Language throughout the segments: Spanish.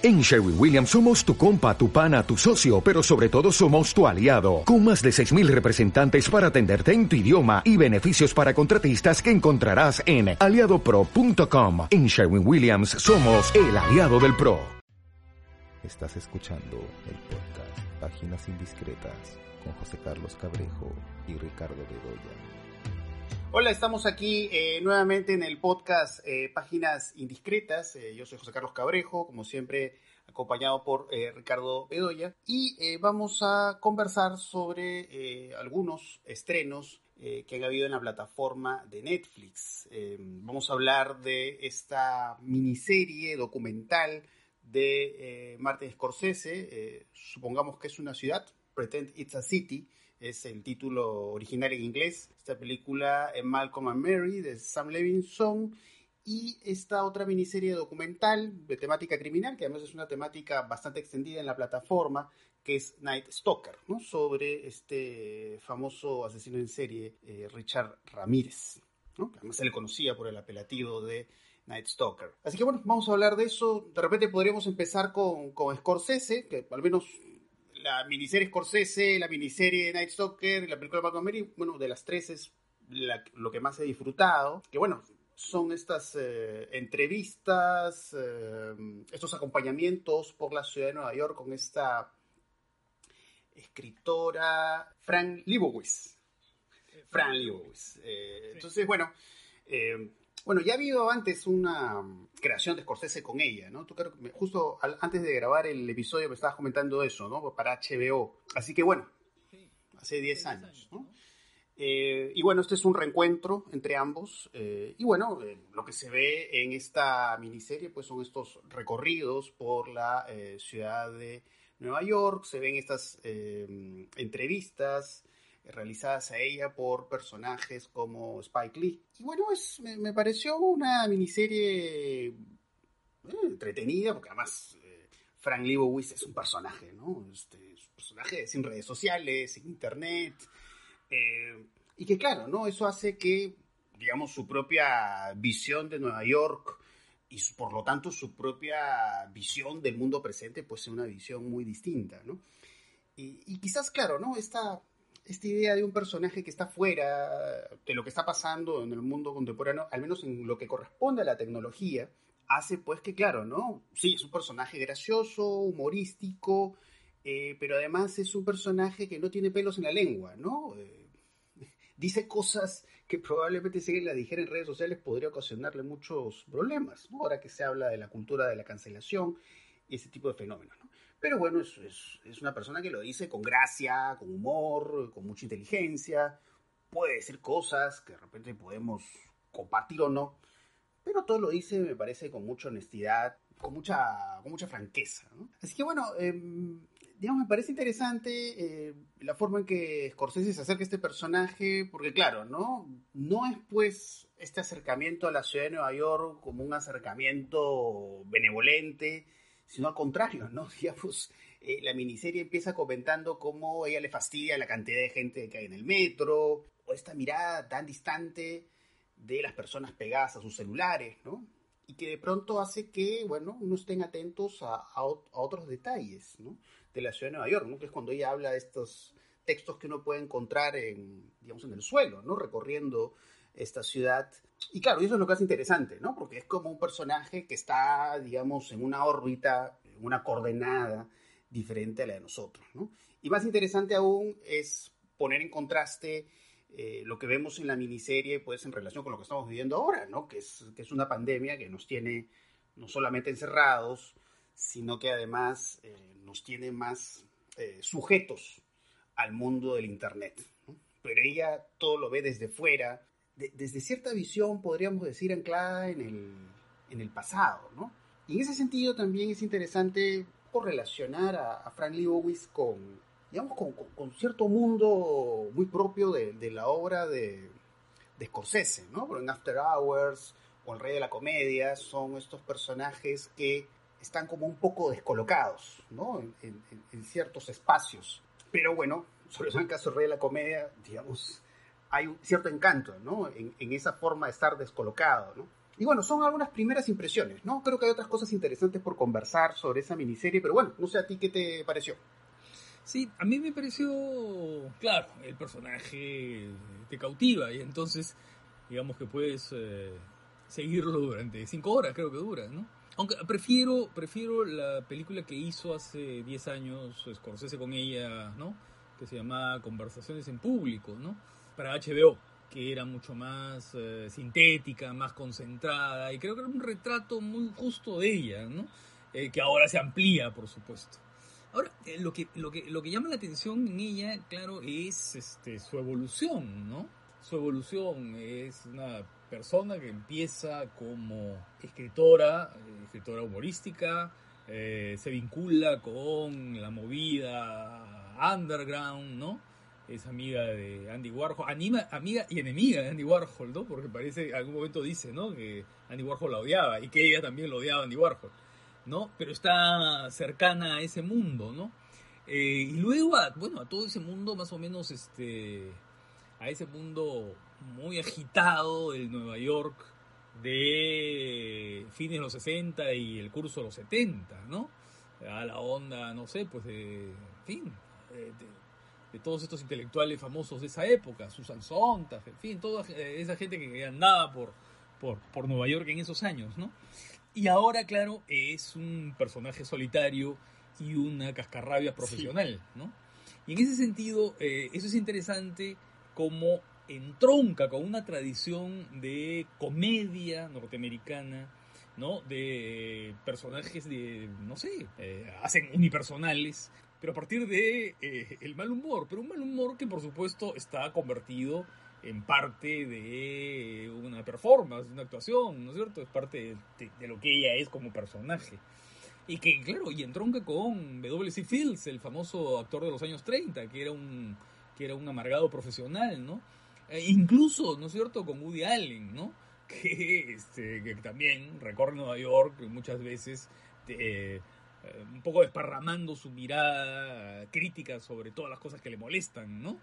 En Sherwin Williams somos tu compa, tu pana, tu socio, pero sobre todo somos tu aliado, con más de 6.000 representantes para atenderte en tu idioma y beneficios para contratistas que encontrarás en aliadopro.com. En Sherwin Williams somos el aliado del PRO. Estás escuchando el podcast Páginas Indiscretas con José Carlos Cabrejo y Ricardo Bedoya. Hola, estamos aquí eh, nuevamente en el podcast eh, Páginas Indiscretas. Eh, yo soy José Carlos Cabrejo, como siempre acompañado por Ricardo Bedoya, y vamos a conversar sobre algunos estrenos que han habido en la plataforma de Netflix. vamos a hablar de esta miniserie documental de Martin Scorsese, supongamos que es una ciudad, Pretend It's a City, es el título original en inglés. Esta película es Malcolm and Mary de Sam Levinson y esta otra miniserie documental de temática criminal, que además es una temática bastante extendida en la plataforma, que es Night Stalker, ¿no? sobre este famoso asesino en serie eh, Richard Ramírez, ¿no? que además se le conocía por el apelativo de Night Stalker. Así que bueno, vamos a hablar de eso. De repente podríamos empezar con, con Scorsese, que al menos la miniserie Scorsese, la miniserie Night Stalker, la película de Malcolm Mary, bueno, de las tres es lo que más he disfrutado. Que bueno, son estas eh, entrevistas, eh, estos acompañamientos por la ciudad de Nueva York con esta escritora Fran Lebowitz. Fran Lebowitz. Eh, entonces, bueno, bueno, ya ha habido antes una mm, creación de Scorsese con ella, ¿no? Tú creo justo antes de grabar el episodio me estabas comentando eso, ¿no? Para HBO. Así que bueno, hace 10 años, ¿no? Eh, y bueno, este es un reencuentro entre ambos. Eh, y bueno, eh, lo que se ve en esta miniserie, pues son estos recorridos por la ciudad de Nueva York. Se ven estas entrevistas realizadas a ella por personajes como Spike Lee. Y bueno, es, me, pareció una miniserie eh, entretenida, porque además eh, Frank Lebowitz es un personaje, ¿no? Este, es un personaje sin redes sociales, sin internet. Eh, y que claro, ¿no? Eso hace que, digamos, su propia visión de Nueva York y por lo tanto su propia visión del mundo presente, pues sea una visión muy distinta, ¿no? Y, y quizás, claro, ¿no? Esta esta idea de un personaje que está fuera de lo que está pasando en el mundo contemporáneo, al menos en lo que corresponde a la tecnología, hace pues que, claro, ¿no? Sí, es un personaje gracioso, humorístico, eh, pero además es un personaje que no tiene pelos en la lengua, ¿no? Eh, dice cosas que probablemente si la dijera en redes sociales podría ocasionarle muchos problemas, ¿no? Ahora que se habla de la cultura de la cancelación y ese tipo de fenómenos, ¿no? Pero bueno, es, es, una persona que lo dice con gracia, con humor, con mucha inteligencia. Puede decir cosas que de repente podemos compartir o no. Pero todo lo dice, me parece, con mucha honestidad, con mucha, con mucha franqueza. Así que bueno, em, digamos, me parece interesante eh, la forma en que Scorsese se acerca a este personaje, porque claro, ¿no? No es pues este acercamiento a la ciudad de Nueva York como un acercamiento benevolente, sino al contrario, ¿no? Digamos, eh, la miniserie empieza comentando cómo ella le fastidia la cantidad de gente que hay en el metro, o esta mirada tan distante de las personas pegadas a sus celulares, ¿no? Y que de pronto hace que, bueno, uno estén atentos a, otros detalles, ¿no? De la ciudad de Nueva York, ¿no? Que es cuando ella habla de estos textos que uno puede encontrar en, digamos, en el suelo, ¿no? Recorriendo esta ciudad. Y claro, eso es lo que hace interesante, ¿no? Porque es como un personaje que está, digamos, en una órbita, en una coordenada diferente a la de nosotros, ¿no? Y más interesante aún es poner en contraste eh, lo que vemos en la miniserie, pues en relación con lo que estamos viviendo ahora, ¿no? Que es, que es una pandemia que nos tiene no solamente encerrados, sino que además eh, nos tiene más eh, sujetos al mundo del Internet. Pero ella todo lo ve desde fuera, desde cierta visión, podríamos decir, anclada en el, en el pasado, ¿no? Y en ese sentido también es interesante correlacionar a, a Frank Lebowitz con, digamos, con, cierto mundo muy propio de, la obra de, Scorsese, ¿no? En After Hours o El Rey de la Comedia son estos personajes que están como un poco descolocados, ¿no? En, en, ciertos espacios. Pero bueno, sobre todo en el caso del Rey de la Comedia, digamos, hay un cierto encanto, ¿no? En, esa forma de estar descolocado, ¿no? Y bueno, son algunas primeras impresiones, ¿no? Creo que hay otras cosas interesantes por conversar sobre esa miniserie, pero bueno, no sé a ti qué te pareció. Sí, a mí me pareció, claro, el personaje te cautiva y entonces, digamos que puedes eh, seguirlo durante cinco horas, creo que dura, ¿no? Aunque prefiero, prefiero la película que hizo hace 10 años Scorsese con ella, ¿no? Que se llamaba Conversaciones en Público, ¿no? Para HBO que era mucho más eh, sintética, más concentrada, y creo que era un retrato muy justo de ella, ¿no? Eh, que ahora se amplía, por supuesto. Ahora, eh, lo, que, lo, que, lo que llama la atención en ella, claro, es este, su evolución, ¿no? Su evolución es una persona que empieza como escritora, escritora humorística, se vincula con la movida underground, ¿no? Es amiga de Andy Warhol, amiga y enemiga de Andy Warhol, ¿no? Porque parece, en algún momento dice, ¿no? Que Andy Warhol la odiaba y que ella también lo odiaba a Andy Warhol, ¿no? Pero está cercana a ese mundo, ¿no? Eh, y luego, a, bueno, a todo ese mundo más o menos, este, a ese mundo muy agitado del Nueva York de fines de los 60 y el curso de los 70, ¿no? A la onda, no sé, pues de, en fin, todos estos intelectuales famosos de esa época, Susan Sontag, en fin, toda esa gente que andaba por, por, Nueva York en esos años, ¿no? Y ahora, claro, es un personaje solitario y una cascarrabia profesional, ¿no? Y en ese sentido, eh, eso es interesante como entronca con una tradición de comedia norteamericana, ¿no? De personajes de, no sé, eh, hacen unipersonales, pero a partir de eh, el mal humor, pero un mal humor que por supuesto está convertido en parte de una performance, de una actuación, ¿no es cierto? Es parte de, lo que ella es como personaje. Y que, claro, y entronca con W.C. Fields, el famoso actor de los años 30, que era un, que era un amargado profesional, ¿no? E incluso, ¿no es cierto?, con Woody Allen, ¿no? Que, este, que también recorre Nueva York muchas veces. Eh, eh, un poco desparramando su mirada crítica sobre todas las cosas que le molestan, ¿no?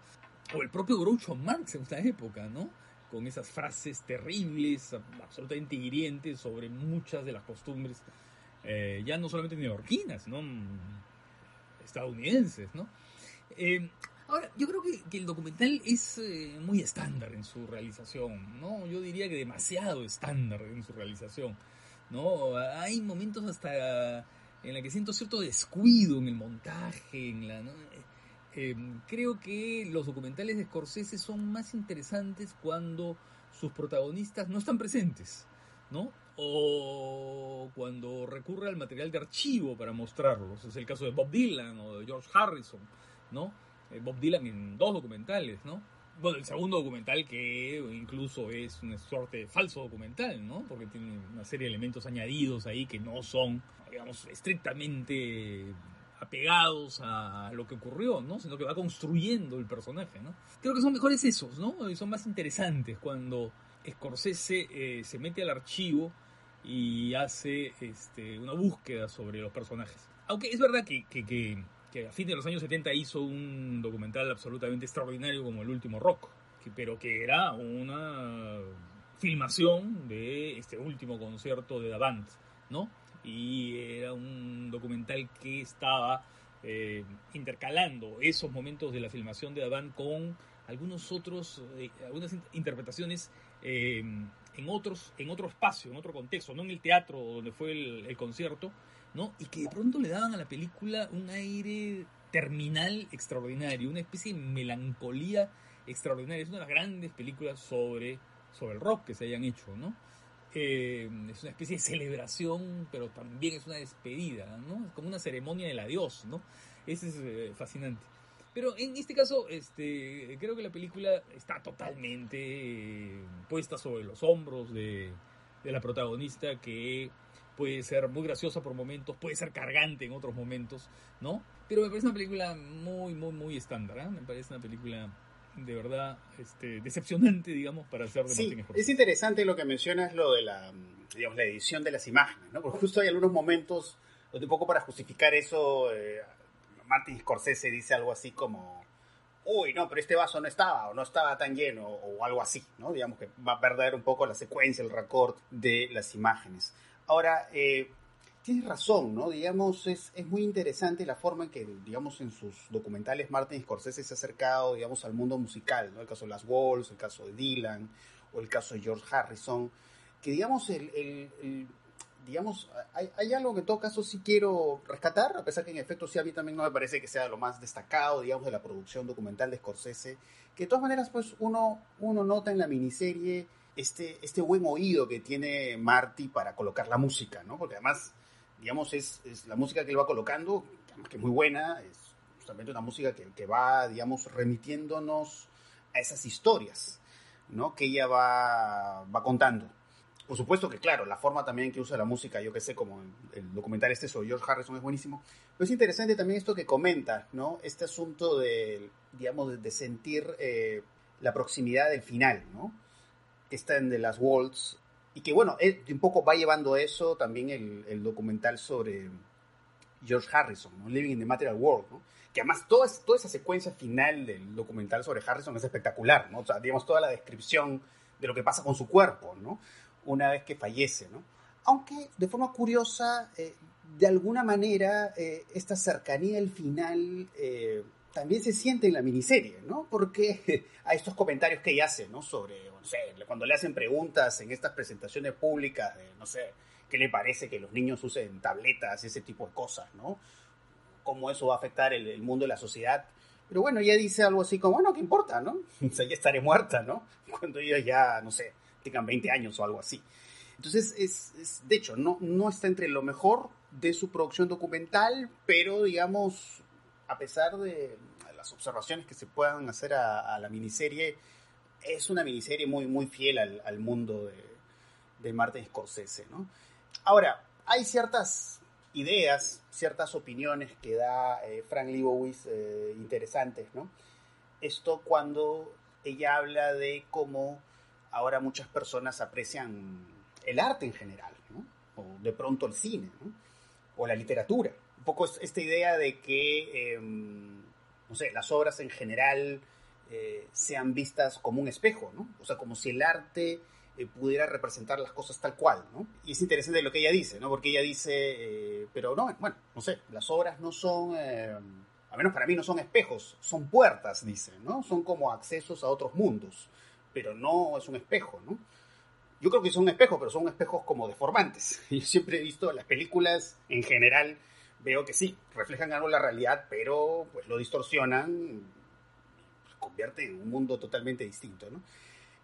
O el propio Groucho Marx en esta época, ¿no? Con esas frases terribles, absolutamente hirientes sobre muchas de las costumbres, eh, ya no solamente neoyorquinas, sino estadounidenses, ¿no? Eh, ahora, yo creo que, el documental es muy estándar en su realización, ¿no? Yo diría que demasiado estándar en su realización, ¿no? Hay momentos hasta en la que siento cierto descuido en el montaje, en la... Eh, creo que los documentales de Scorsese son más interesantes cuando sus protagonistas no están presentes, ¿no? O cuando recurre al material de archivo para mostrarlos. Es el caso de Bob Dylan o de George Harrison, ¿no? Eh, Bob Dylan en dos documentales, ¿no? Bueno, el segundo documental que incluso es una suerte de falso documental, ¿no? Porque tiene una serie de elementos añadidos ahí que no son, digamos, estrictamente apegados a lo que ocurrió, ¿no? Sino que va construyendo el personaje, ¿no? Creo que son mejores esos, ¿no? Y son más interesantes cuando Scorsese eh, se mete al archivo y hace este, una búsqueda sobre los personajes. Aunque es verdad que, que que a fin de los años 70 hizo un documental absolutamente extraordinario como El último rock, pero que era una filmación de este último concierto de Davant, ¿no? Y era un documental que estaba eh, intercalando esos momentos de la filmación de Davant con algunos otros, eh, algunas interpretaciones eh, en otros, en otro espacio, en otro contexto, no en el teatro donde fue el concierto, ¿no? Y que de pronto le daban a la película un aire terminal extraordinario, una especie de melancolía extraordinaria. Es una de las grandes películas sobre, sobre el rock que se hayan hecho, ¿no? Eh, es una especie de celebración, pero también es una despedida, ¿no? Es como una ceremonia del adiós, ¿no? Ese es eh, fascinante. Pero en este caso, este, creo que la película está totalmente eh, puesta sobre los hombros de, de la protagonista que puede ser muy graciosa por momentos, puede ser cargante en otros momentos, ¿no? Pero me parece una película muy, muy, muy estándar, ¿eh? Me parece una película de verdad este, decepcionante, digamos, para hacer de sí, Es interesante lo que mencionas, lo de la, digamos, la edición de las imágenes, ¿no? Porque justo hay algunos momentos donde un poco para justificar eso, eh, Martin Scorsese dice algo así como uy, no, pero este vaso no estaba o no estaba tan lleno o algo así, ¿no? Digamos que va a perder un poco la secuencia, el record de las imágenes. Ahora, eh, tienes razón, ¿no? Digamos, es, es muy interesante la forma en que, digamos, en sus documentales Martin Scorsese se ha acercado, digamos, al mundo musical, ¿no? El caso de Las Walls, el caso de Dylan o el caso de George Harrison, que, digamos, el, el digamos, hay, hay, algo que en todo caso sí quiero rescatar, a pesar que en efecto sí a mí también no me parece que sea lo más destacado, digamos, de la producción documental de Scorsese, que de todas maneras, pues uno, uno nota en la miniserie este, este buen oído que tiene Marty para colocar la música, ¿no? Porque además, digamos, es, es la música que él va colocando, que es muy buena, es justamente una música que, que va, digamos, remitiéndonos a esas historias, ¿no? Que ella va, va contando. Por supuesto que, claro, la forma también que usa la música, yo que sé, como el documental este sobre George Harrison es buenísimo. Pero es interesante también esto que comenta, ¿no? Este asunto de, digamos, de sentir eh, la proximidad del final, ¿no? Que está en The Last Waltz. Y que, bueno, un poco va llevando eso también el, documental sobre George Harrison. Living in the Material World. Que además toda, toda esa secuencia final del documental sobre Harrison es espectacular, ¿no? Digamos, toda la descripción de lo que pasa con su cuerpo, ¿no? una vez que fallece, ¿no? Aunque de forma curiosa, eh, de alguna manera, eh, esta cercanía al final eh, también se siente en la miniserie, ¿no? Porque a estos comentarios que ella hace, ¿no? Sobre, no sé, cuando le hacen preguntas en estas presentaciones públicas, de, no sé, ¿qué le parece que los niños usen tabletas, ese tipo de cosas, ¿no? ¿Cómo eso va a afectar el, el mundo de la sociedad? Pero bueno, ella dice algo así como, bueno, ¿qué importa, no? O sea, ya estaré muerta, ¿no? Cuando ella ya, no sé, tengan 20 años o algo así. Entonces, es, de hecho, no, no está entre lo mejor de su producción documental, pero digamos, a pesar de las observaciones que se puedan hacer a, la miniserie, es una miniserie muy, muy fiel al, mundo de, de, Martin Scorsese, ¿no? Ahora, hay ciertas ideas, ciertas opiniones que da eh, Frank Leibowitz eh, interesantes, ¿no? Esto cuando ella habla de cómo ahora muchas personas aprecian el arte en general, ¿no? o de pronto el cine, ¿no? o la literatura. Poco esta idea de que, eh, no sé, las obras en general eh, sean vistas como un espejo, ¿no? O sea, como si el arte eh, pudiera representar las cosas tal cual, ¿no? Y es interesante lo que ella dice, ¿no? Porque ella dice, eh, pero no, bueno, no sé, las obras no son, eh, al menos para mí no son espejos, son puertas, dice, ¿no? Son como accesos a otros mundos pero no es un espejo, ¿no? Yo creo que son espejos, pero son espejos como deformantes. Yo siempre he visto las películas en general, veo que sí, reflejan algo la realidad, pero pues lo distorsionan, pues, convierte en un mundo totalmente distinto, ¿no?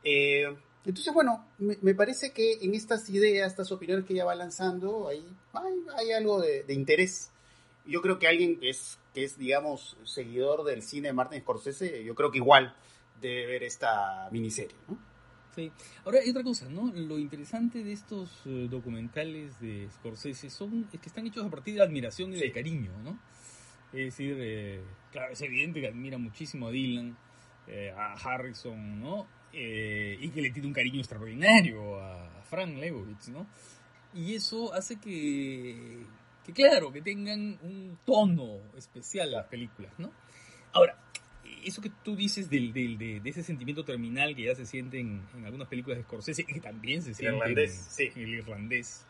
Eh, entonces, bueno, me, parece que en estas ideas, estas opiniones que ella va lanzando, hay, hay, algo de, de, interés. Yo creo que alguien que es, que es, digamos, seguidor del cine de Martin Scorsese, yo creo que igual de ver esta miniserie, ¿no? Sí. Ahora hay otra cosa, ¿no? Lo interesante de estos uh, documentales de Scorsese son es que están hechos a partir de la admiración y del cariño, ¿no? Es decir, eh, claro, es evidente que admira muchísimo a Dylan, eh, a Harrison, ¿no? Eh, y que le tiene un cariño extraordinario a Frank Lebowitz, ¿no? Y eso hace que, que, claro, que tengan un tono especial las películas, ¿no? Ahora, eso que tú dices del, del, de, de, ese sentimiento terminal que ya se siente en, en algunas películas de Scorsese, que también se siente irlandés, en, sí. el irlandés,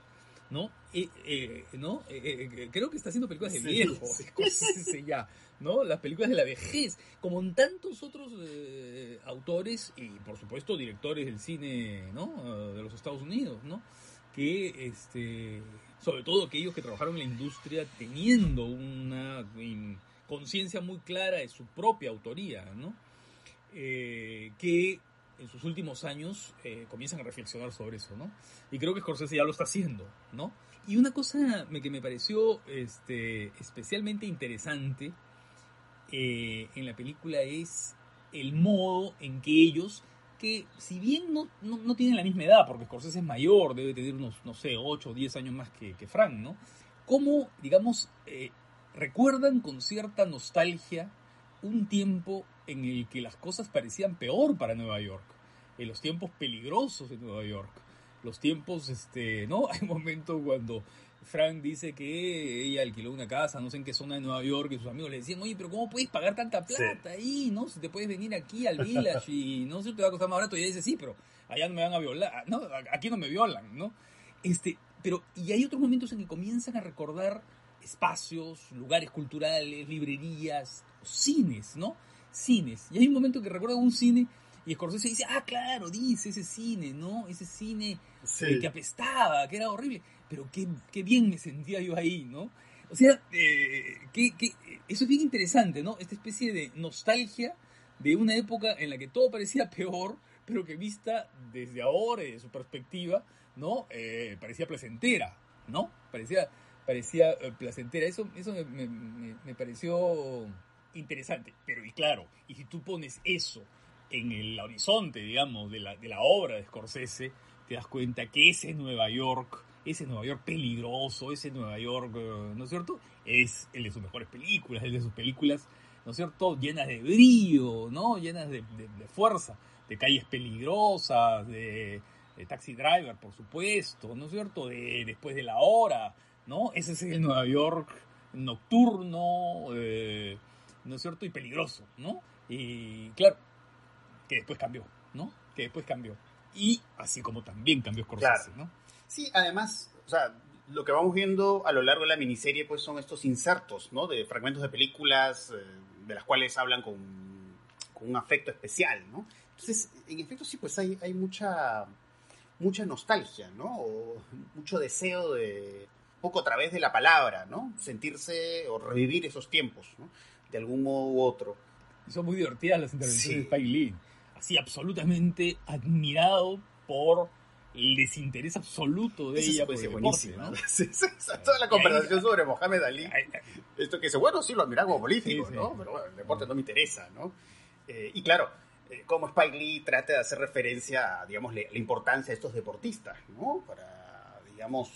¿no? Eh, eh, ¿no? Eh, creo que está haciendo películas de sí, viejo, sí. Ya, ¿no? Las películas de la vejez, como en tantos otros autores y, por supuesto, directores del cine, ¿no? De los Estados Unidos, ¿no? Que, este, sobre todo aquellos que trabajaron en la industria teniendo una... Conciencia muy clara de su propia autoría, ¿no? Eh, que en sus últimos años eh, comienzan a reflexionar sobre eso, ¿no? Y creo que Scorsese ya lo está haciendo, ¿no? Y una cosa que me pareció este, especialmente interesante eh, en la película es el modo en que ellos, que si bien no, no, tienen la misma edad, porque Scorsese es mayor, debe tener unos, no sé, 8 o 10 años más que, que Frank, ¿no? Cómo, digamos, eh, recuerdan con cierta nostalgia un tiempo en el que las cosas parecían peor para Nueva York, en los tiempos peligrosos de Nueva York, los tiempos, este, ¿no? Hay momentos cuando Frank dice que ella alquiló una casa, no sé en qué zona de Nueva York, y sus amigos le decían, oye, pero ¿cómo puedes pagar tanta plata ahí? ¿No? Si te puedes venir aquí al village y no sé, te va a costar más barato. Y ella dice, sí, pero allá no me van a violar, ¿no? Aquí no me violan, ¿no? Este, pero, y hay otros momentos en que comienzan a recordar espacios, lugares culturales, librerías, cines, ¿no? Cines. Y hay un momento que recuerda un cine y Scorsese dice, ah, claro, dice ese cine, ¿no? Ese cine que apestaba, que era horrible. Pero qué, qué, bien me sentía yo ahí, ¿no? O sea, eh, que, eso es bien interesante, ¿no? Esta especie de nostalgia de una época en la que todo parecía peor, pero que vista desde ahora, desde su perspectiva, ¿no? Eh, parecía placentera, ¿no? Parecía, parecía placentera. Eso, eso me, me pareció interesante. Pero, y claro, y si tú pones eso en el horizonte, digamos, de la, de la obra de Scorsese, te das cuenta que ese Nueva York, ese Nueva York peligroso, ese Nueva York, eh, ¿no es cierto? Es el de sus mejores películas, el de sus películas, ¿no es cierto? Llenas de brillo, ¿no? Llenas de, fuerza, de calles peligrosas, de, Taxi Driver, por supuesto, ¿no es cierto? De Después de la hora, ¿no? Ese es el Nueva York nocturno, eh, ¿no es cierto? Y peligroso, ¿no? Y claro, que después cambió, ¿no? Que después cambió. Y así como también cambió Scorsese, ¿no? Sí, además, o sea, lo que vamos viendo a lo largo de la miniserie pues son estos insertos, ¿no? De fragmentos de películas eh, de las cuales hablan con, con, un afecto especial, ¿no? Entonces, en efecto sí, pues hay, hay mucha, mucha nostalgia, ¿no? O mucho deseo de, poco a través de la palabra, ¿no? Sentirse o revivir esos tiempos, ¿no? De algún modo u otro. son muy divertidas las intervenciones de Spike Lee así absolutamente admirado por el desinterés absoluto de ella por el deporte, ¿no? toda la conversación sobre Mohamed Ali. Esto que dice, bueno, sí, lo admiraba como político, ¿no? Pero bueno, el deporte no me interesa, ¿no? Eh, y claro, eh, como Spike Lee trata de hacer referencia a, digamos, la importancia de estos deportistas, ¿no? Para, digamos,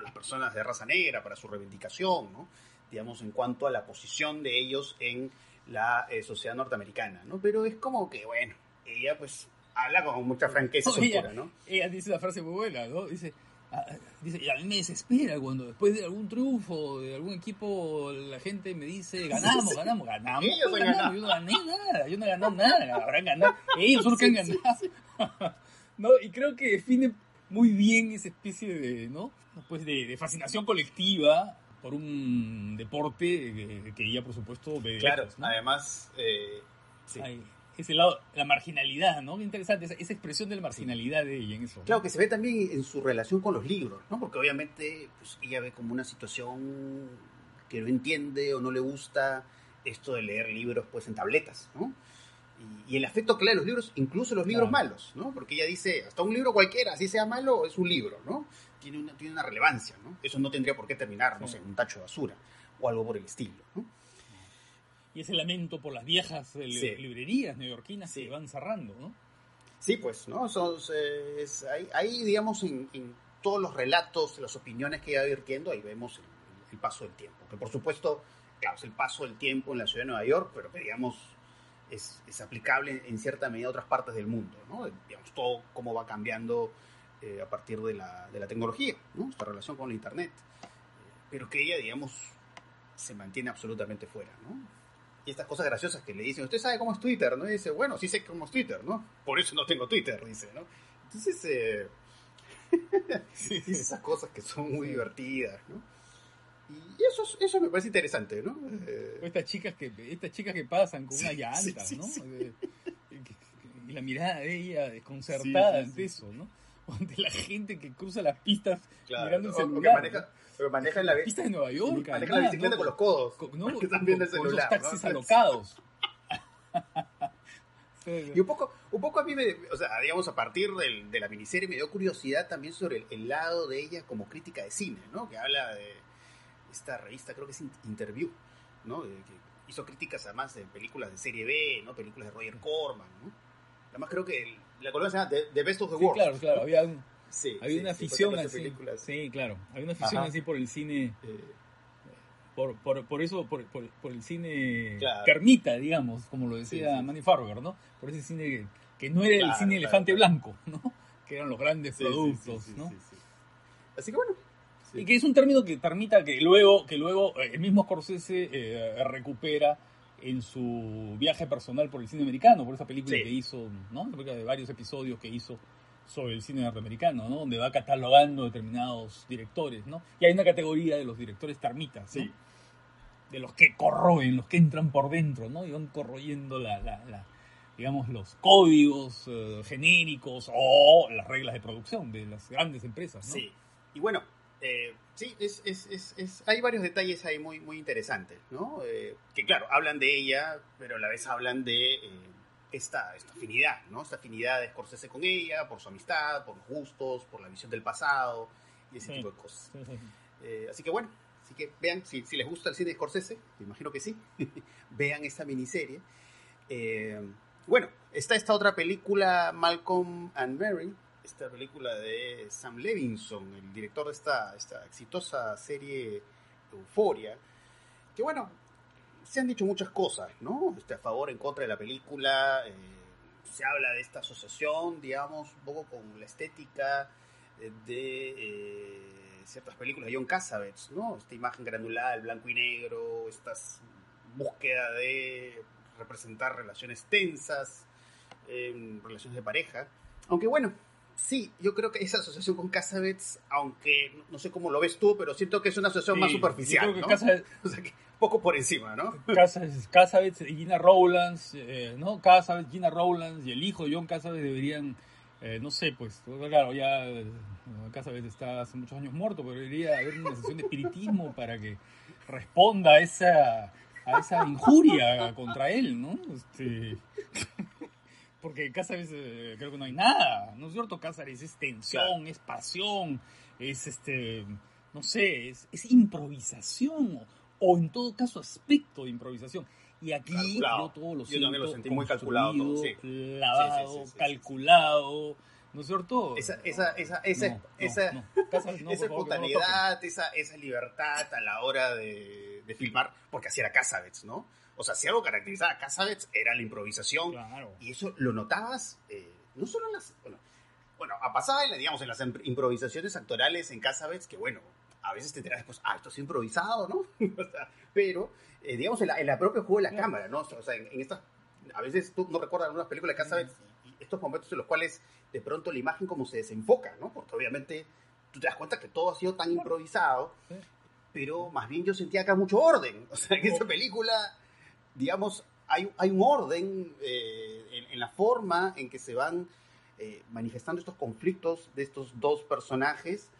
digamos, las personas de raza negra, para su reivindicación, ¿no? Digamos, en cuanto a la posición de ellos en la eh, sociedad norteamericana, ¿no? Pero es como que, bueno, ella pues habla con mucha franqueza y ella, ¿no? Ella dice una frase muy buena, ¿no? Dice, a, dice, y a mí me desespera cuando después de algún triunfo de algún equipo la gente me dice, ganamos, ganamos, ganamos. Ellos ganamos. Yo no gané nada, yo no gané nada, habrán ganado. Ellos son los que han ganado. ¿No? Y creo que define muy bien esa especie de, ¿no? Pues de, de fascinación colectiva por un deporte que, ella, por supuesto, ve Claro, además, eh, sí ese lado, la marginalidad, ¿no? interesante, esa, expresión de la marginalidad de ella en eso. Claro, que se ve también en su relación con los libros, ¿no? Porque obviamente pues, ella ve como una situación que no entiende o no le gusta esto de leer libros pues en tabletas, ¿no? Y, el afecto que lee los libros, incluso los libros malos, ¿no? Porque ella dice, hasta un libro cualquiera, si sea malo, es un libro, ¿no? Tiene una, tiene una relevancia, ¿no? Eso no tendría por qué terminar, no sé, en un tacho de basura o algo por el estilo, ¿no? y ese lamento por las viejas librerías neoyorquinas que van cerrando, ¿no? Sí, pues, ¿no? Son, es, ahí, digamos, en, todos los relatos, las opiniones que iba virtiendo, ahí vemos el, paso del tiempo. Que por supuesto, claro, es el paso del tiempo en la ciudad de Nueva York, pero que digamos es, es aplicable en cierta medida a otras partes del mundo, ¿no? Digamos, todo cómo va cambiando eh, a partir de la, de la tecnología, ¿no? Esta relación con la Internet. pero que ella, digamos, se mantiene absolutamente fuera, ¿no? y estas cosas graciosas que le dicen, usted sabe cómo es Twitter, ¿no? Y dice, bueno, sí sé cómo es Twitter, ¿no? Por eso no tengo Twitter, dice, ¿no? Entonces, eh, dice esas cosas que son muy divertidas, ¿no? Y eso, eso me parece interesante, ¿no? Eh, estas, chicas que, estas chicas que pasan con una llanta, ¿no? Eh, y la mirada de ella desconcertada ante eso, ¿no? Ante la gente que cruza las pistas mirando el celular. Pero manejan la pista de Nueva York. Manejan la bicicleta con los codos. no, que están viendo el celular. Con taxis alocados. Y un poco, un poco a mí me, o sea, digamos, a partir del, de la miniserie me dio curiosidad también sobre el, lado de ella como crítica de cine, ¿no? Que habla de esta revista, creo que es Interview, ¿no? que hizo críticas además de películas de serie B, ¿no? Películas de Roger Corman, ¿no? Además creo que la columna se llama The, Best of the World. claro, claro, había un, Sí, había una afición así. Sí, claro. Había una afición así por el cine. Eh, por, por, por, eso, por, por, el cine carmita, digamos, como lo decía Manny Farber, ¿no? Por ese cine que, no era el cine elefante blanco, ¿no? Que eran los grandes productos, ¿no? Así que bueno, Y que es un término que permita que luego, que luego eh, el mismo Scorsese eh, recupera en su viaje personal por el cine americano, por esa película Sí. que hizo, ¿no? De varios episodios que hizo sobre el cine norteamericano, ¿no? Donde va catalogando determinados directores, ¿no? Y hay una categoría de los directores termitas, ¿no? Sí. De los que corroen, los que entran por dentro, ¿no? Y van corroyendo la, la- la- digamos, los códigos eh, genéricos o las reglas de producción de las grandes empresas, ¿no? Sí. Y bueno, eh, sí, es, es, es, es- hay varios detalles ahí muy, muy interesantes, ¿no? Eh, que claro, hablan de ella, pero a la vez hablan de eh, esta, esta afinidad, ¿no? Esta afinidad de Scorsese con ella, por su amistad, por los gustos, por la visión del pasado y ese Sí. tipo de cosas. Eh, así que bueno, así que vean, si, si les gusta el cine de Scorsese, me imagino que sí, vean esta miniserie. Eh, bueno, está esta otra película, Malcolm and Mary, esta película de Sam Levinson, el director de esta, esta exitosa serie Euforia, que bueno, se han dicho muchas cosas, ¿no? Este, a favor, en contra de la película, eh, se habla de esta asociación, digamos, un poco con la estética de eh, ciertas películas de John Cassavetes, ¿no? Esta imagen granulada, el blanco y negro, estas búsqueda de representar relaciones tensas, eh, relaciones de pareja. Aunque bueno, sí, yo creo que esa asociación con Cassavetes, aunque no- sé cómo lo ves tú, pero siento que es una asociación más superficial, yo creo ¿no? O sea, que poco por encima, ¿no? Casas, Cassavetes y Gina Rowlands, eh, ¿no? Cassavetes, Gina Rowlands y el hijo de John Cassavetes deberían, eh, no sé, pues, claro, ya eh, Cassavetes está hace muchos años muerto, pero debería haber una sesión de espiritismo para que responda a esa, a esa injuria contra él, ¿no? Este, porque Cassavetes eh, creo que no hay nada, ¿no es cierto? Cassavetes es tensión, es pasión, es este, no sé, es, es improvisación o, o en todo caso aspecto de improvisación. Y aquí Calculado. yo todo lo Yo siento también lo sentí muy calculado todo, sí. lavado, Sí, sí, calculado, ¿no es cierto? Esa, esa, esa, esa, No, esa, no. No, esa espontaneidad, esa, esa libertad a la hora de, de filmar, porque así era Cassavetes, ¿no? O sea, si algo caracterizaba a Cassavetes era la improvisación, Claro. y eso lo notabas eh, no solo en las... Bueno, bueno, a pasada en, digamos, en las im- improvisaciones actorales en Cassavetes, que bueno, a veces te enteras después, ah, esto es improvisado, ¿no? O sea, pero, eh, digamos, en la, en la propia juego de la Claro. cámara, ¿no? O sea, en, en estas... A veces tú no recuerdas algunas películas de Cassavetes y, y estos momentos en los cuales de pronto la imagen como se desenfoca, ¿no? Porque obviamente tú te das cuenta que todo ha sido tan improvisado, pero más bien yo sentía acá mucho orden. O sea, en esta película, digamos, hay, hay un orden eh, en, en la forma en que se van eh, manifestando estos conflictos de estos dos personajes,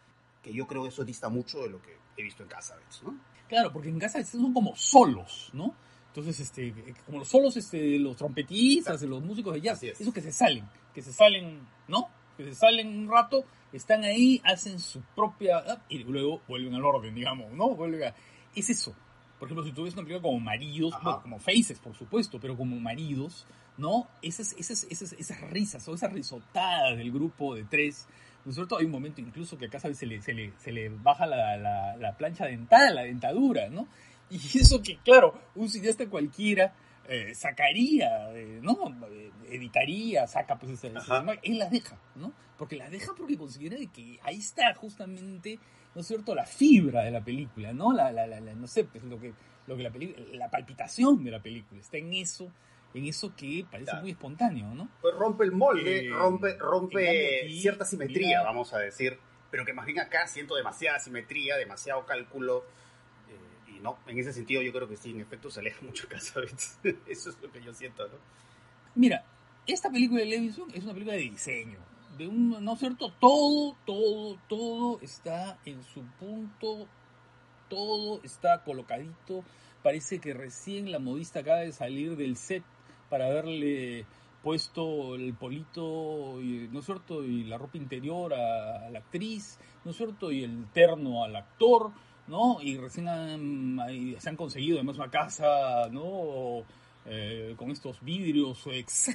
que yo creo que eso dista mucho de lo que he visto en Casabets, ¿no? Claro, porque en casa son como solos, ¿no? Entonces, este, como los solos este, los trompetistas, los músicos de jazz, es. esos que se salen, que se salen, ¿no? Que se salen un rato, están ahí, hacen su propia... ah, y luego vuelven al orden, digamos, ¿no? Vuelven a- Es eso. Por ejemplo, si tú ves una película como Maridos, bueno, como Faces, por supuesto, pero como Maridos, ¿no? Esas, esas, esas, esas risas o esas risotadas del grupo de tres, ¿no es cierto? Hay un momento incluso que acá ¿sabes? se le, se le, se le baja la, la, la plancha dental, la dentadura, ¿no? Y eso que, claro, un cineasta cualquiera eh, sacaría, eh, ¿no? Editaría, saca pues imagen. Él la deja, ¿no? Porque la deja porque considera de que ahí está justamente, ¿no es cierto?, la fibra de la película, ¿no? La, la, la, la- no sé, pues lo que, lo que la película, la palpitación de la película, está en eso, en eso que parece Claro. muy espontáneo, ¿no? Pues rompe el molde, Eh, rompe, rompe aquí, cierta simetría, mira- vamos a decir. Pero que más bien acá siento demasiada simetría, demasiado cálculo. No, en ese sentido yo creo que sí, en efecto se aleja mucho Casabets. Eso es lo que yo siento, ¿no? Mira, esta película de Levinson es una película de diseño. De un, ¿no es cierto? Todo, todo, todo está en su punto, todo está colocadito. Parece que recién la modista acaba de salir del set para haberle puesto el polito, y, ¿no es cierto? Y la ropa interior a, a la actriz, ¿no es cierto? Y el terno al actor, ¿no? Y recién han- se han conseguido además una casa, ¿no? Eh, con estos vidrios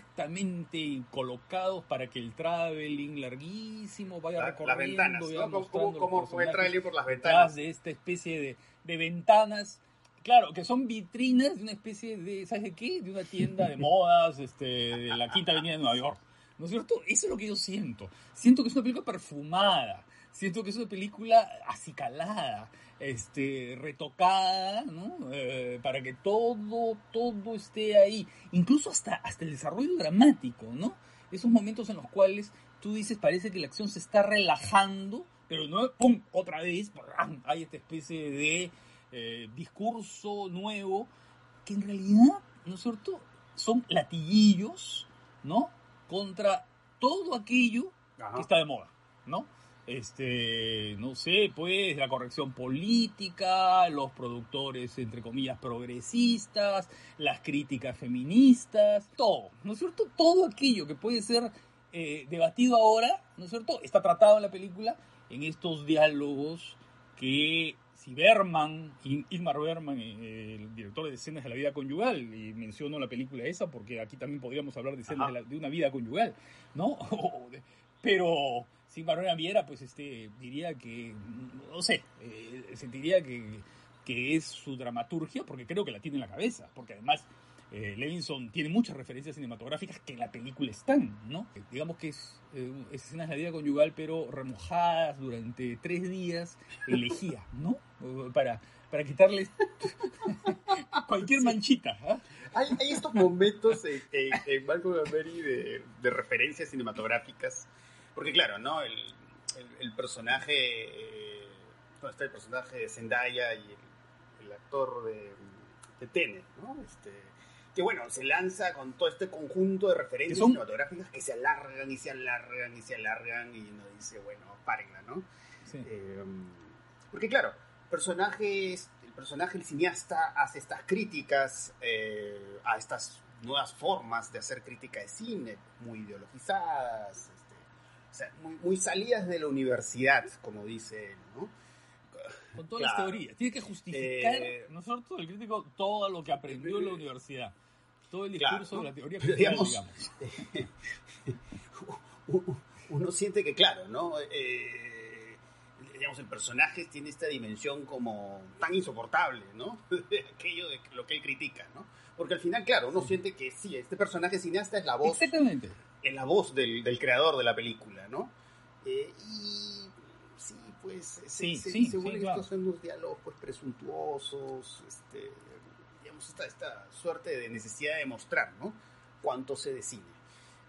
exactamente colocados para que el traveling larguísimo vaya La- las recorriendo ventanas, y ¿no? como entra personajes alguien por las ventanas. de esta especie de, de ventanas. Claro, que son vitrinas de una especie de, ¿sabes de qué? De una tienda de modas este, de la Quinta Avenida de Nueva York. ¿No es cierto? Eso es lo que yo siento. Siento que es una película perfumada. Siento que es una película acicalada, este, retocada, ¿no? Eh, para que todo, todo esté ahí. Incluso hasta, hasta el desarrollo dramático, ¿no? Esos momentos en los cuales tú dices, parece que la acción se está relajando, pero no, ¡pum! Otra vez, hay esta especie de eh, discurso nuevo que en realidad, ¿no es cierto?, son latiguillos, ¿no? Contra todo aquello Ajá. que está de moda, ¿no? Este, no sé, pues la corrección política, los productores, entre comillas, progresistas, las críticas feministas, todo, ¿no es cierto? Todo aquello que puede ser eh, debatido ahora, ¿no es cierto? Está tratado en la película en estos diálogos que si Berman, In- Ingmar Berman, eh, el director de escenas de la vida conyugal, y menciono la película esa porque aquí también podríamos hablar de escenas de, la- de una vida conyugal, ¿no? Pero si viera, pues este, diría que, no sé, eh, sentiría que, que es su dramaturgia, porque creo que la tiene en la cabeza, porque además eh, Levinson tiene muchas referencias cinematográficas que en la película están, ¿no? Eh, Digamos que es, eh, es escenas de la vida conyugal, pero remojadas durante tres días en lejía, ¿no? Para, para quitarles cualquier manchita. ¿ah? Hay, hay estos momentos en, en, en Malcolm de, de referencias cinematográficas. Porque claro, ¿no? El, el, el personaje... eh, está el personaje de Zendaya y el, el actor de, de Tenet, ¿no? Este, que bueno, se lanza con todo este conjunto de referencias son- cinematográficas que se alargan y se alargan y se alargan y uno dice, bueno, párenla, ¿no? Sí. Eh, porque claro, personajes, el personaje, el cineasta, hace estas críticas eh, a estas nuevas formas de hacer crítica de cine, muy ideologizadas, sea, muy, muy salidas de la universidad, como dice él, ¿no? Con todas las Claro. teorías. Tiene que justificar, Eh, ¿no es cierto? El crítico todo lo que aprendió en la universidad. Todo el Claro, discurso ¿no? de la teoría cultural, digamos, digamos. uno- siente que, claro, ¿no? Eh, digamos, el personaje tiene esta dimensión como tan insoportable, ¿no? Aquello de lo que él critica, ¿no? Porque al final, claro, uno siente que sí, este personaje cineasta es la voz, Exactamente. Es la voz del, del creador de la película, ¿no? Eh, y sí, pues Sí, se, sí, se sí, vuelven claro. estos unos diálogos pues presuntuosos, este, digamos, esta, esta suerte de necesidad de mostrar, ¿no? Cuánto se de cine.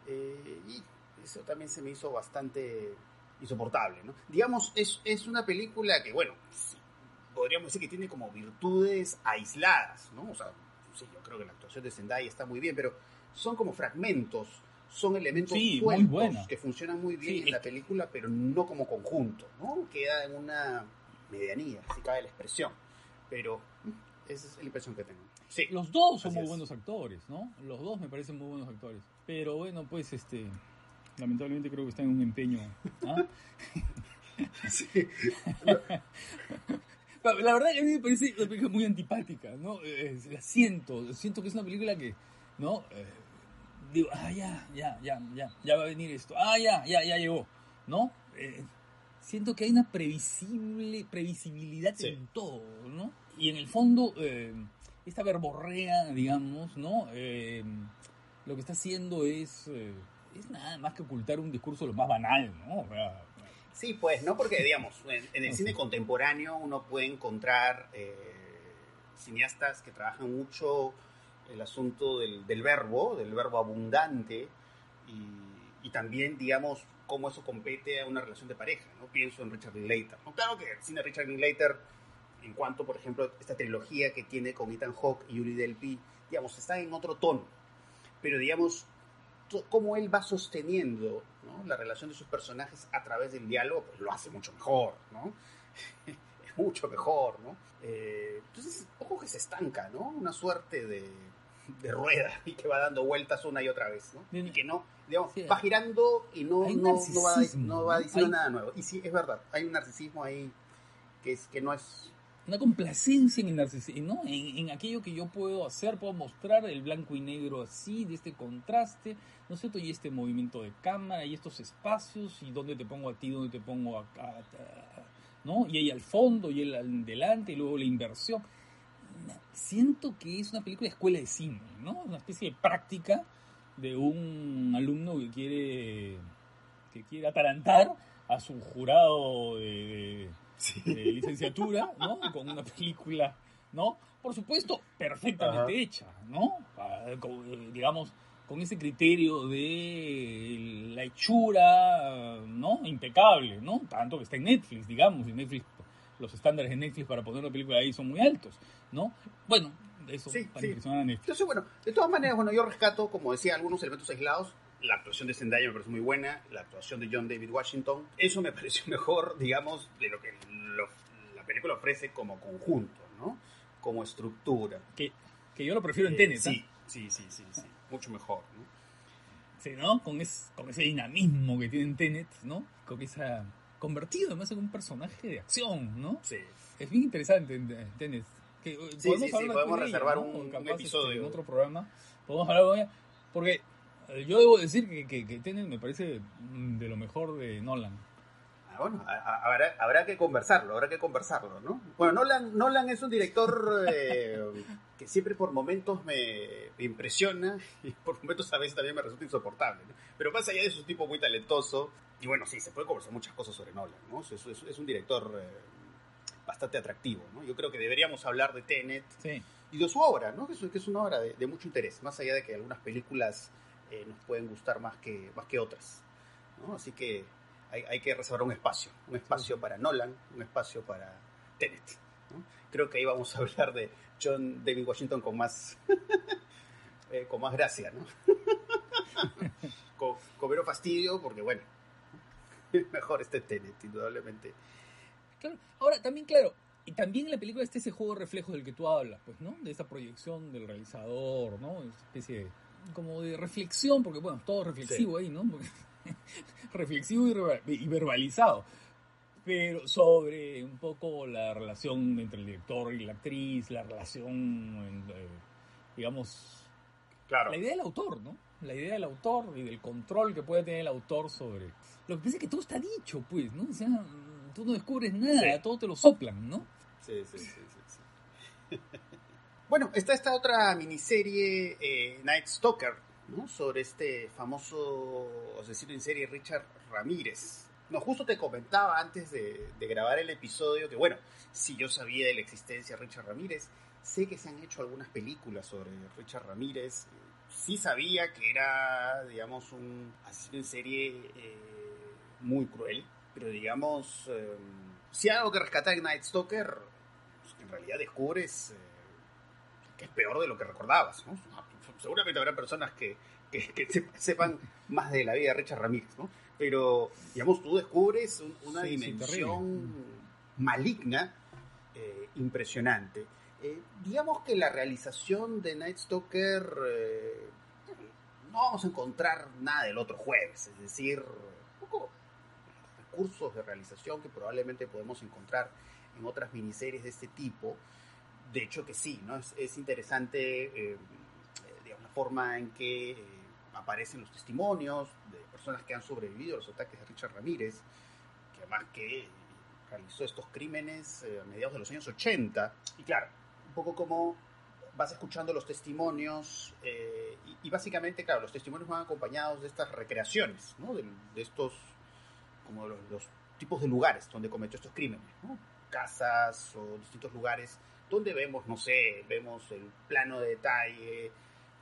Eh, y eso también se me hizo bastante insoportable, ¿no? Digamos, es, es una película que, bueno, sí, podríamos decir que tiene como virtudes aisladas, ¿no? O sea, sí, yo creo que la actuación de Zendaya está muy bien, pero son como fragmentos, son elementos Sí, muy sueltos que funcionan muy bien Sí, en la película, pero no como conjunto, ¿no? Queda en una medianía, si cabe la expresión. Pero mm, esa es la impresión que tengo. Sí, Los dos son muy es. buenos actores, ¿no? Los dos me parecen muy buenos actores. Pero bueno, pues este. Lamentablemente creo que están en un empeño. ¿ah? sí. La verdad que a mí me parece una película muy antipática, ¿no? Eh, la siento, siento que es una película que, ¿no? Eh, digo, ah, ya, ya, ya, ya, ya va a venir esto. Ah, ya, ya, ya llegó, ¿no? Eh, siento que hay una previsible, previsibilidad Sí. en todo, ¿no? Y en el fondo, eh, esta verborrea, digamos, ¿no? Eh, lo que está haciendo es, eh, es nada más que ocultar un discurso lo más banal, ¿no? O sea, Sí, pues, ¿no? Porque, digamos, en, en el cine contemporáneo uno puede encontrar eh, cineastas que trabajan mucho el asunto del, del verbo, del verbo abundante, y, y también, digamos, cómo eso compete a una relación de pareja, ¿no? Pienso en Richard Linklater, ¿no? Claro que el cine de Richard Linklater, en cuanto, por ejemplo, esta trilogía que tiene con Ethan Hawke y Yuri Delpy, digamos, está en otro tono, pero, digamos, cómo él va sosteniendo la relación de sus personajes a través del diálogo, pues lo hace mucho mejor, ¿no? es mucho mejor, ¿no? Eh, entonces, ojo que se estanca, ¿no? Una suerte de, de rueda y que va dando vueltas una y otra vez, ¿no? Y que no, digamos, Sí. va girando y no, no, no va, no va diciendo Hay- nada nuevo. Y sí, es verdad, hay un narcisismo ahí que, es, que no es... una complacencia en el narcisismo, ¿no? En, en aquello que yo puedo hacer, puedo mostrar el blanco y negro así, de este contraste, ¿no es cierto? Y este movimiento de cámara, y estos espacios, y dónde te pongo a ti, dónde te pongo acá, ¿no? Y ahí al fondo, y él al delante, y luego la inversión. Siento que es una película de escuela de cine, ¿no? Una especie de práctica de un alumno que quiere, que quiere atarantar a su jurado de, de- de licenciatura, ¿no? Con una película, ¿no? Por supuesto, perfectamente Ajá. hecha, ¿no? Ah, con, digamos, con ese criterio de la hechura, ¿no? Impecable, ¿no? Tanto que está en Netflix, digamos, y Netflix, los estándares de Netflix para poner una película ahí son muy altos, ¿no? Bueno, eso Sí, para sí. impresionar a Netflix. Entonces, bueno, de todas maneras, bueno, yo rescato, como decía, algunos elementos aislados. La actuación de Zendaya me parece muy buena, la actuación de John David Washington. Eso me pareció mejor, digamos, de lo que lo- la película ofrece como conjunto, ¿no? Como estructura. Que, que yo lo prefiero en Eh, Tenet, ¿ah? Sí, sí, sí, sí, sí. Mucho mejor, ¿no? Sí, ¿no? Con, es- con ese dinamismo que tiene Tenet, ¿no? Con esa... Convertido además en un personaje de acción, ¿no? Sí. Es bien interesante en en Tenet. Que, eh, Sí, sí, sí, hablar podemos reservar ¿no? un- un episodio. este, en otro programa. Podemos hablar con ella. Porque eh, yo debo decir que, que, que Tenet me parece mm, de lo mejor de Nolan. Bueno, habrá, habrá que conversarlo, habrá que conversarlo, ¿no? Bueno, Nolan, Nolan es un director eh, que siempre por momentos me, me impresiona y por momentos a veces también me resulta insoportable, ¿no? Pero más allá de eso, es un tipo muy talentoso y bueno, sí, se puede conversar muchas cosas sobre Nolan, ¿no? Es, es- es un director eh, bastante atractivo, ¿no? Yo creo que deberíamos hablar de Tenet Sí. y de su obra, ¿no? Que es, que es una obra de, de mucho interés, más allá de que algunas películas eh, nos pueden gustar más que, más que otras, ¿no? Así que hay, hay que reservar un espacio, un espacio para Nolan, un espacio para Tenet, ¿no? Creo que ahí vamos a hablar de John David Washington con más, eh, con más gracia, ¿no? con, con menos fastidio, porque bueno, mejor este Tenet, indudablemente. Claro. Ahora, también, claro, y también en la película está ese juego de reflejos del que tú hablas, pues, ¿no? De esa proyección del realizador, ¿no? Esa especie de, como de reflexión, porque, bueno, todo reflexivo ahí, ¿no? Porque- reflexivo y, reba- y verbalizado. Pero sobre un poco la relación entre el director y la actriz, la relación, eh, digamos, Claro. la idea del autor, ¿no? La idea del autor y del control que puede tener el autor sobre... Lo que pasa es que todo está dicho, pues, ¿no? O sea, tú no descubres nada, Sí. todo te lo soplan, ¿no? Sí, sí, sí, sí, sí. bueno, está esta otra miniserie, eh, Night Stalker, ¿no? Sobre este famoso asesino en serie Richard Ramírez. No, justo te comentaba antes de, grabar el episodio que, bueno, si yo sabía de la existencia de Richard Ramírez, sé que se han hecho algunas películas sobre Richard Ramírez. Sí sabía que era, digamos, un asesino en serie eh, muy cruel, pero digamos, eh, si hay algo que rescatar en Night Stalker, pues, en realidad descubres eh, que es peor de lo que recordabas. ¿no? Seguramente habrá personas que, que- que se- sepan más de la vida de Richard Ramírez, ¿no? pero digamos, tú descubres un- una Sí, sí, dimensión maligna eh, impresionante. Eh, digamos que la realización de Night Stalker eh, no vamos a encontrar nada del otro jueves, es decir, un poco recursos de realización que probablemente podemos encontrar en otras miniseries de este tipo. De hecho que sí, ¿no? Es, es interesante eh, forma en que eh, aparecen los testimonios de personas que han sobrevivido a los ataques de Richard Ramírez, que además que eh, realizó estos crímenes eh, a mediados de los años 80. Y claro, un poco como vas escuchando los testimonios eh, y, y básicamente, claro, los testimonios van acompañados de estas recreaciones, ¿no? De, de estos, como los, los tipos de lugares donde cometió estos crímenes, ¿no? Casas o distintos lugares donde vemos, no sé, vemos el plano de detalle,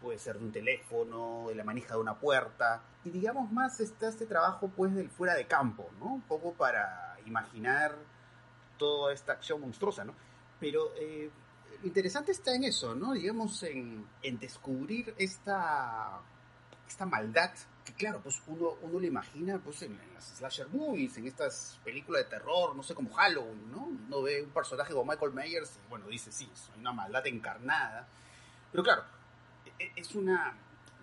puede ser de un teléfono, de la manija de una puerta, y digamos más está este trabajo pues del fuera de campo, ¿no? Un poco para imaginar toda esta acción monstruosa, ¿no? Pero eh, lo interesante está en eso, ¿no? Digamos, en, en descubrir esta, esta maldad que claro, pues uno, uno lo imagina pues en, en las slasher movies, en estas películas de terror, no sé, como Halloween, ¿no? Uno ve un personaje como Michael Myers y bueno, dice, sí, es una maldad encarnada. Pero claro, es una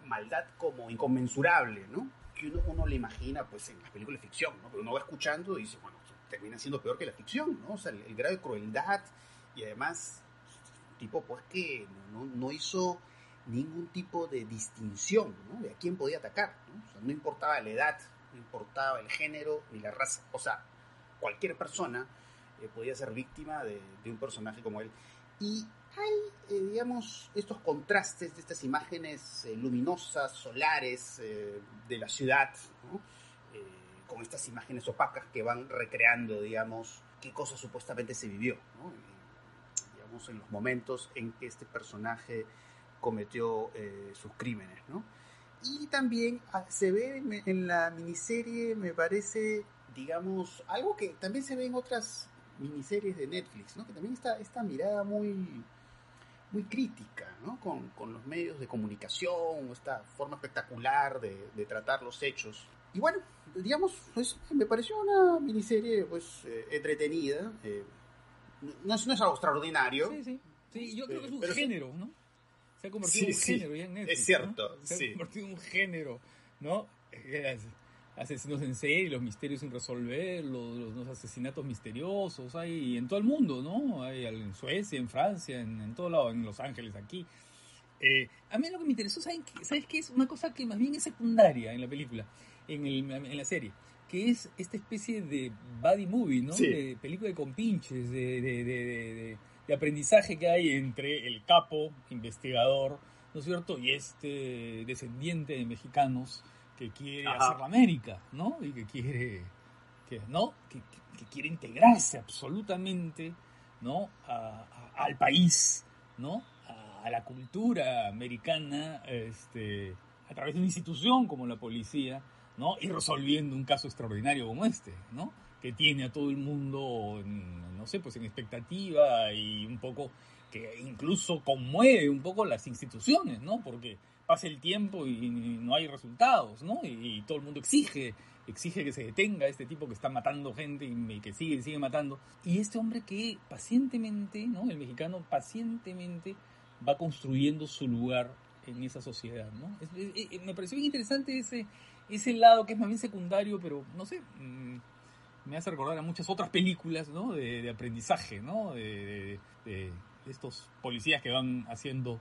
maldad como inconmensurable, ¿no? Que uno, uno le imagina pues en las películas de ficción, ¿no? Pero uno va escuchando y dice, bueno, termina siendo peor que la ficción, ¿no? O sea, el, grado de crueldad y además tipo pues que no hizo ningún tipo de distinción ¿no? de a quién podía atacar. ¿no? O sea, no importaba la edad, no importaba el género ni la raza. O sea, cualquier persona eh, podía ser víctima de, de un personaje como él. Y hay, eh, digamos, estos contrastes de estas imágenes eh, luminosas, solares, eh, de la ciudad, ¿no? Eh, con estas imágenes opacas que van recreando, digamos, qué cosa supuestamente se vivió, ¿no? digamos, en los momentos en que este personaje cometió eh, sus crímenes, ¿no? Y también ah, se ve en la miniserie, me parece, digamos, algo que también se ve en otras miniseries de Netflix, ¿no? Que también está esta mirada muy, muy crítica, ¿no? Con, con los medios de comunicación, esta forma espectacular de, de tratar los hechos. Y bueno, digamos, pues, me pareció una miniserie, pues, eh, entretenida. Eh, no, es, no es algo extraordinario. Sí, sí. Sí, yo creo que es un género, ¿no? Se ha convertido en un género ya en Netflix. Es cierto, Se sí. ha convertido en un género, ¿no? Asesinos en serie, los misterios sin resolver, los, los, los, asesinatos misteriosos, hay en todo el mundo, ¿no? Hay en Suecia, en Francia, en, en todo lado, en Los Ángeles, aquí. Eh, a mí lo que me interesó, ¿saben qué? ¿sabes qué? Es una cosa que más bien es secundaria en la película, en, el, en la serie, que es esta especie de buddy movie, ¿no? Sí. De película de compinches, de, de, de, de, de aprendizaje que hay entre el capo, investigador, ¿no es cierto? Y este descendiente de mexicanos que quiere Ajá. hacer la América, ¿no? Y que quiere, que, ¿no? Que, que- que quiere integrarse absolutamente, ¿no? A- a- al país, ¿no? A, a la cultura americana, este, a través de una institución como la policía, ¿no? Y resolviendo un caso extraordinario como este, ¿no? Que tiene a todo el mundo, en, no sé, pues en expectativa y un poco que incluso conmueve un poco las instituciones, ¿no? Porque pasa el tiempo y no hay resultados, ¿no? Y, todo el mundo exige, exige que se detenga este tipo que está matando gente y que sigue sigue matando. Y este hombre que pacientemente, ¿no? El mexicano pacientemente va construyendo su lugar en esa sociedad, ¿no? Me pareció bien interesante ese, ese lado que es más bien secundario, pero no sé, mm, me hace recordar a muchas otras películas, ¿no? De, de aprendizaje, ¿no? De- de- de estos policías que van haciendo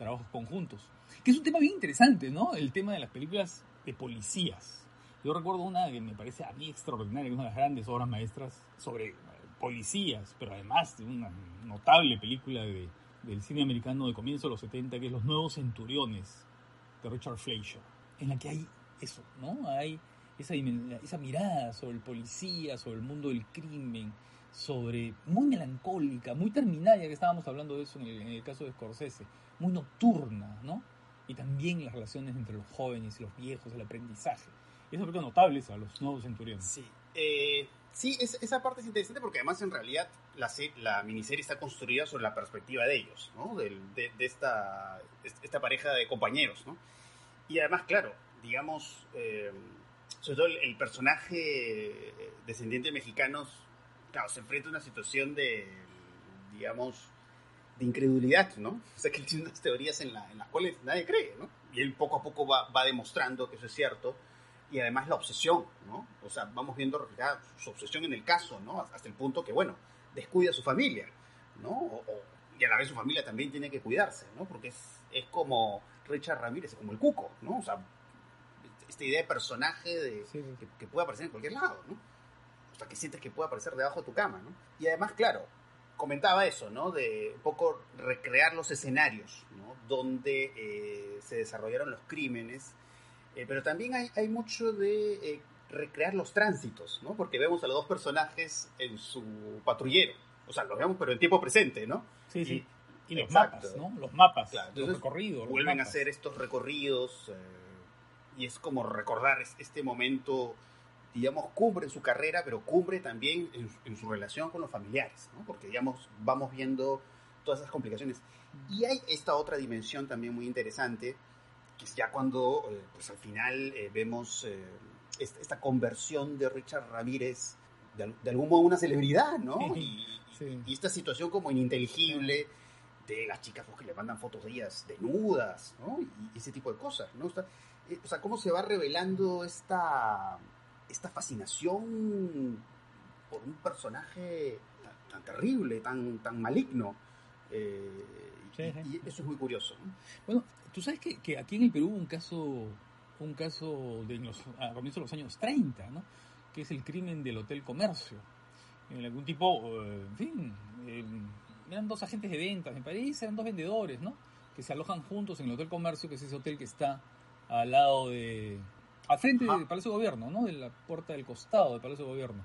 trabajos conjuntos. Que es un tema bien interesante, ¿no? El tema de las películas de policías. Yo recuerdo una que me parece a mí extraordinaria, una de las grandes obras maestras sobre eh, policías, pero además de una notable película de- del cine americano de comienzo de los 70, que es Los Nuevos Centuriones, de Richard Fleischer, en la que hay eso, ¿no? Hay esa, esa mirada sobre el policía, sobre el mundo del crimen, sobre muy melancólica, muy terminaria, que estábamos hablando de eso en el, en el caso de Scorsese, muy nocturna, ¿no? Y también las relaciones entre los jóvenes y los viejos, el aprendizaje. Y eso creo que notable los nuevos centuriones. Sí, eh, sí es- esa parte es interesante porque además en realidad la, se- la miniserie está construida sobre la perspectiva de ellos, ¿no? De, esta pareja de compañeros, ¿no? Y además, claro, digamos, eh, sobre todo el, el personaje eh, descendiente de mexicanos, claro, se enfrenta a una situación de, digamos, de incredulidad, ¿no? O sea, que él tiene unas teorías en, la- en las cuales nadie cree, ¿no? Y él poco a poco va, va demostrando que eso es cierto. Y además la obsesión, ¿no? O sea, vamos viendo reflejada su obsesión en el caso, ¿no? Hasta el punto que, bueno, descuida a su familia, ¿no? O- o- y a la vez su familia también tiene que cuidarse, ¿no? Porque es, es como Richard Ramírez, como el cuco, ¿no? O sea, esta idea de personaje de, Sí, sí. que, que puede aparecer en cualquier lado, ¿no? O sea, que sientes que puede aparecer debajo de tu cama, ¿no? Y además, claro, comentaba eso, ¿no? De un poco recrear los escenarios, ¿no? Donde eh, se desarrollaron los crímenes, eh, pero también hay, hay mucho de eh, recrear los tránsitos, ¿no? Porque vemos a los dos personajes en su patrullero, o sea, los vemos pero en tiempo presente, ¿no? Sí, sí. Y los Exacto. mapas, ¿no? Los mapas, Claro, los entonces recorridos. los vuelven a hacer estos recorridos y es como recordar es- este momento, digamos, cumbre en su carrera, pero cumbre también en, su- en su relación con los familiares, ¿no? Porque, digamos, vamos viendo todas esas complicaciones. Y hay esta otra dimensión también muy interesante, que es ya cuando, eh, pues al final eh, vemos eh, esta, esta conversión de Richard Ramírez de, de algún modo una celebridad, ¿no? Y, Sí. y esta situación como ininteligible de las chicas pues, que le mandan fotos de ellas desnudas, ¿no? Y ese tipo de cosas, ¿no? O sea, eh, o sea, cómo se va revelando esta, esta fascinación por un personaje tan, tan terrible, tan, tan maligno. eh, Sí, y, sí. y eso es muy curioso. ¿no? Bueno, tú sabes que, que aquí en el Perú hubo un caso, un caso de en los, a comienzos de los años 30, ¿no? Que es el crimen del Hotel Comercio. En algún tipo, eh, en fin, eh, eran dos agentes de ventas, me parece, eran dos vendedores, ¿no? Que se alojan juntos en el Hotel Comercio, que es ese hotel que está al lado de, al frente del Palacio de Gobierno, ¿no? De la puerta del costado del Palacio de Gobierno.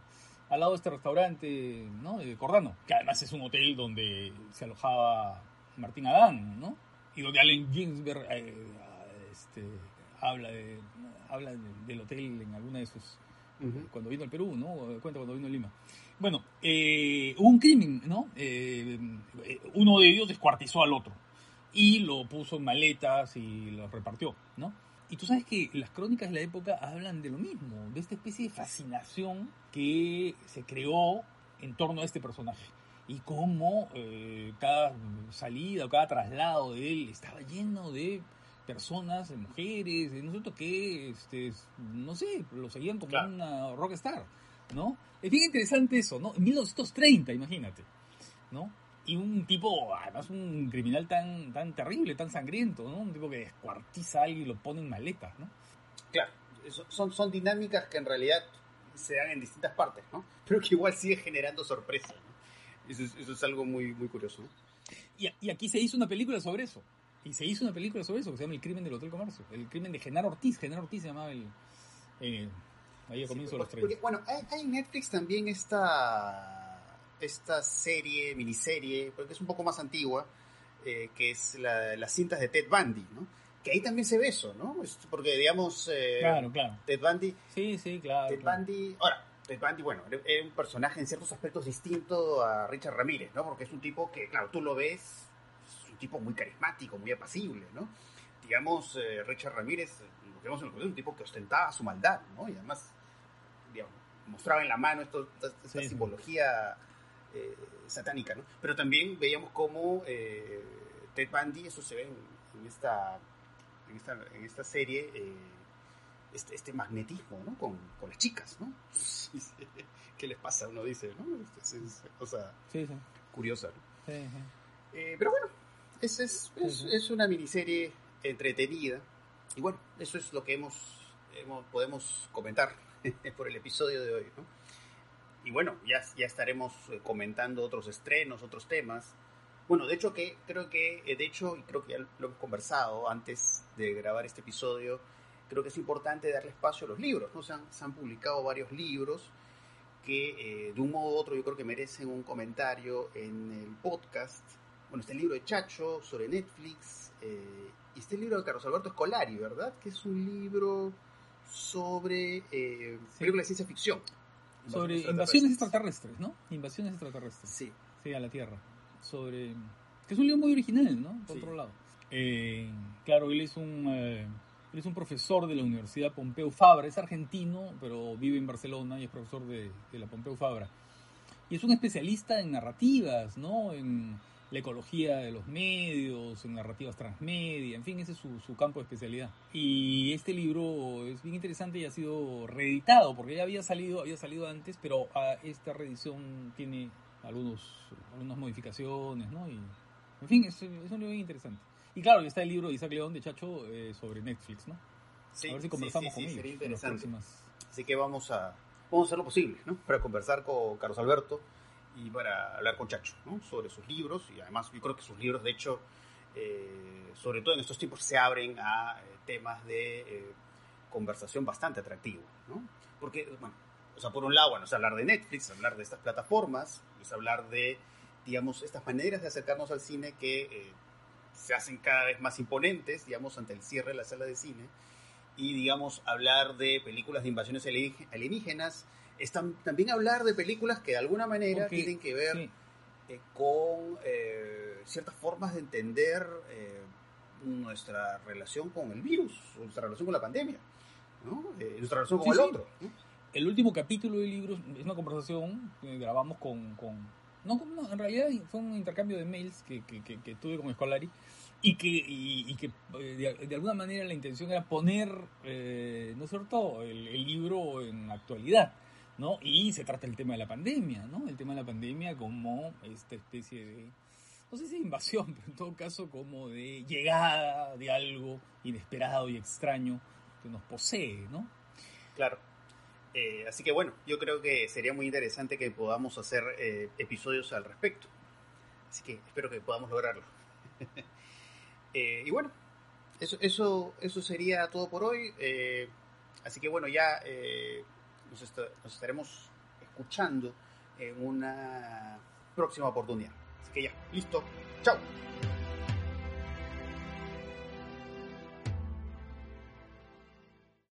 Al lado de este restaurante, ¿no? De Cordano, que además es un hotel donde se alojaba Martín Adán, ¿no? Y donde Allen Ginsberg eh, este, habla, de, habla de- del hotel en alguna de sus cuando vino al Perú, ¿no? Cuenta cuando vino a Lima. Bueno, eh, hubo un crimen, ¿no? Eh, eh, uno de ellos descuartizó al otro y lo puso en maletas y lo repartió, ¿no? Y tú sabes que las crónicas de la época hablan de lo mismo, de esta especie de fascinación que se creó en torno a este personaje. Y cómo eh, cada salida o cada traslado de él estaba lleno de personas, de mujeres, de no sé qué, este, no sé, lo seguían como Claro. una rockstar, ¿no? Es bien interesante eso, ¿no? En 1930, imagínate, ¿no? Y un tipo, además un criminal tan, tan terrible, tan sangriento, ¿no? Un tipo que descuartiza a alguien y lo pone en maletas, ¿no? Claro, son, son dinámicas que en realidad se dan en distintas partes, ¿no? Pero que igual sigue generando sorpresa, ¿no? Eso es, eso es algo muy, muy curioso, ¿no? Y, y aquí se hizo una película sobre eso. Y se hizo una película sobre eso que se llama El crimen del Hotel Comercio. El crimen de Genaro Ortiz. Genaro Ortiz se llamaba el... eh, ahí a comienzo de los Porque, 30. bueno, hay, hay en Netflix también esta, esta serie, miniserie, porque es un poco más antigua, eh, que es la- las cintas de Ted Bundy, ¿no? Que ahí también se ve eso, ¿no? Es porque, digamos, eh, Claro, claro. Ted Bundy Sí, sí, claro. Ted claro. Bundy, ahora, Ted Bundy, bueno, era un personaje en ciertos aspectos distinto a Richard Ramírez, ¿no? Porque es un tipo que, claro, tú lo ves, es un tipo muy carismático, muy apacible, ¿no? Digamos, eh, Richard Ramírez, lo que vemos en el colegio, un tipo que ostentaba su maldad, ¿no? Y además, digamos, mostraba en la mano esto, esta, esta Sí, sí. simbología eh, satánica, ¿no? Pero también veíamos cómo eh, Ted Bundy, eso se ve en, en esta, en, esta, en esta serie, eh, este, este magnetismo, ¿no? Con, con las chicas, ¿no? ¿Qué les pasa? Uno dice, ¿no? Es, es- es cosa Sí, sí. curiosa, ¿no? sí. Eh, pero bueno, es, es, es una miniserie entretenida. Y bueno, eso es lo que hemos, hemos podemos comentar por el episodio de hoy, ¿no? Y bueno, ya, ya estaremos eh, comentando otros estrenos, otros temas. Bueno, de hecho que creo que, eh, de hecho, y creo que ya lo hemos conversado antes de grabar este episodio, creo que es importante darle espacio a los libros, ¿no? Se han, se han publicado varios libros que eh, de un modo u otro yo creo que merecen un comentario en el podcast. Bueno, este libro de Chacho sobre Netflix eh, y este libro de Carlos Alberto Escolari, ¿verdad? Que es un libro sobre eh, Sí. películas de ciencia ficción. Sobre Invasiones extraterrestres, ¿no? Invasiones extraterrestres. Sí. Sí, a la Tierra. Sobre. que es un libro muy original, ¿no? Por Sí. otro lado. Eh, claro, él es un. eh, él es un profesor de la Universidad Pompeu Fabra, es argentino, pero vive en Barcelona y es profesor de, de la Pompeu Fabra. Y es un especialista en narrativas, ¿no? En la ecología de los medios, en narrativas transmedia, en fin, ese es su, su campo de especialidad. Y este libro es bien interesante y ha sido reeditado, porque ya había salido, había salido antes, pero ah, esta reedición tiene algunos, algunas modificaciones, ¿no? Y, en fin, es, es un libro bien interesante. Y claro, está el libro de Isaac León de Chacho eh, sobre Netflix, ¿no? Sí, a ver si conversamos sí, sí, con sería ellos en las interesante. próximas- Así que vamos a, vamos a hacer lo posible, ¿no? Para conversar con Carlos Alberto y para hablar con Chacho, ¿no? Sobre sus libros y además yo creo que sus libros, de hecho, eh, sobre todo en estos tiempos, se abren a eh, temas de eh, conversación bastante atractivos, ¿no? Porque, bueno, o sea, por un lado, bueno, es hablar de Netflix, hablar de estas plataformas, es hablar de, digamos, estas maneras de acercarnos al cine que eh, se hacen cada vez más imponentes, digamos, ante el cierre de la sala de cine y digamos hablar de películas de invasiones alieníge- alienígenas, es tam- también hablar de películas que de alguna manera tienen que ver sí. eh, con eh, ciertas formas de entender eh, nuestra relación con el virus, nuestra relación con la pandemia, ¿no? Eh, nuestra relación con Sí, el sí. otro. ¿no? El último capítulo del libro es una conversación que grabamos con... con no, en realidad fue un intercambio de mails que, que, que- que tuve con Escolari y que, y, y que eh, de, de alguna manera la intención era poner, eh, ¿no es cierto?, el, el libro en actualidad, ¿no? Y se trata el tema de la pandemia, ¿no? El tema de la pandemia como esta especie de, no sé si invasión, pero en todo caso como de llegada de algo inesperado y extraño que nos posee, ¿no? Claro. Eh, así que bueno, yo creo que sería muy interesante que podamos hacer eh, episodios al respecto. Así que espero que podamos lograrlo. Eh, y bueno, eso, eso, eso sería todo por hoy. Así que bueno, ya nos, nos estaremos escuchando en una próxima oportunidad. Así que ya, listo. Chao.